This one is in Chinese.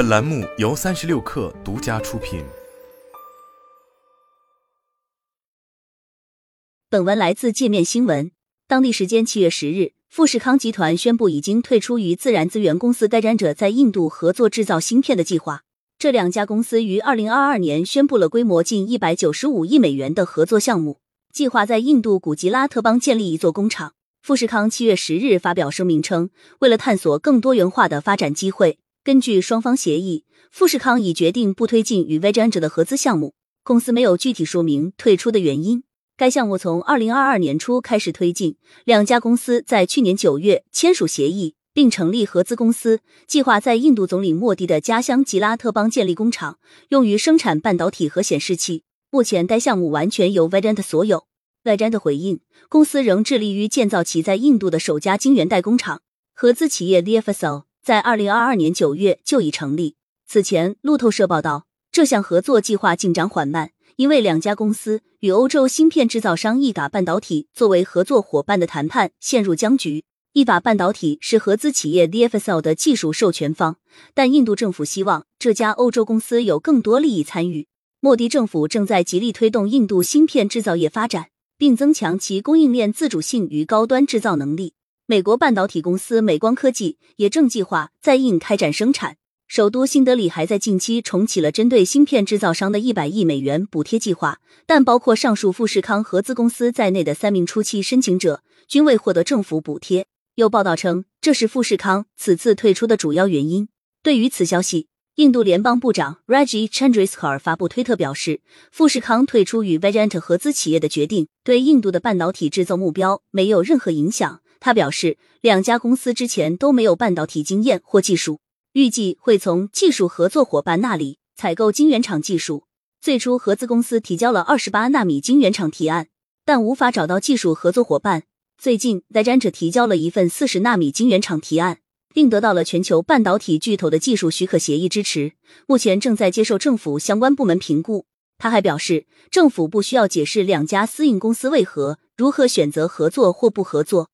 本栏目由三十六氪独家出品。本文来自界面新闻。当地时间七月十日，富士康集团宣布已经退出与自然资源公司该展者在印度合作制造芯片的计划。这两家公司于二零二二年宣布了规模近一百九十五亿美元的合作项目，计划在印度古吉拉特邦建立一座工厂。富士康七月十日发表声明称，为了探索更多元化的发展机会，根据双方协议，富士康已决定不推进与 v 展者的合资项目。公司没有具体说明退出的原因。该项目从二零二二年初开始推进，两家公司在去年九月签署协议，并成立合资公司，计划在印度总理莫迪的家乡吉拉特邦建立工厂，用于生产半导体和显示器。目前，该项目完全由 Vedant 所有。Vedant 回应，公司仍致力于建造其在印度的首家晶圆代工厂。合资企业 Leafso 在二零二二年九月就已成立。此前，路透社报道，这项合作计划进展缓慢。因为两家公司与欧洲芯片制造商意法半导体作为合作伙伴的谈判陷入僵局。意法半导体是合资企业 DFSL 的技术授权方，但印度政府希望这家欧洲公司有更多利益参与。莫迪政府正在极力推动印度芯片制造业发展，并增强其供应链自主性与高端制造能力。美国半导体公司美光科技也正计划在印开展生产。首都新德里还在近期重启了针对芯片制造商的一百亿美元补贴计划，但包括上述富士康合资公司在内的三名初期申请者均未获得政府补贴。有报道称，这是富士康此次退出的主要原因。对于此消息，印度联邦部长 Rajiv Chandraskar 发布推特表示，富士康退出与 Vajant 合资企业的决定对印度的半导体制造目标没有任何影响。他表示，两家公司之前都没有半导体经验或技术。预计会从技术合作伙伴那里采购晶圆厂技术。最初，合资公司提交了二十八纳米晶圆厂提案，但无法找到技术合作伙伴。最近，在展者提交了一份四十纳米晶圆厂提案，并得到了全球半导体巨头的技术许可协议支持。目前正在接受政府相关部门评估。他还表示，政府不需要解释两家私营公司为何如何选择合作或不合作。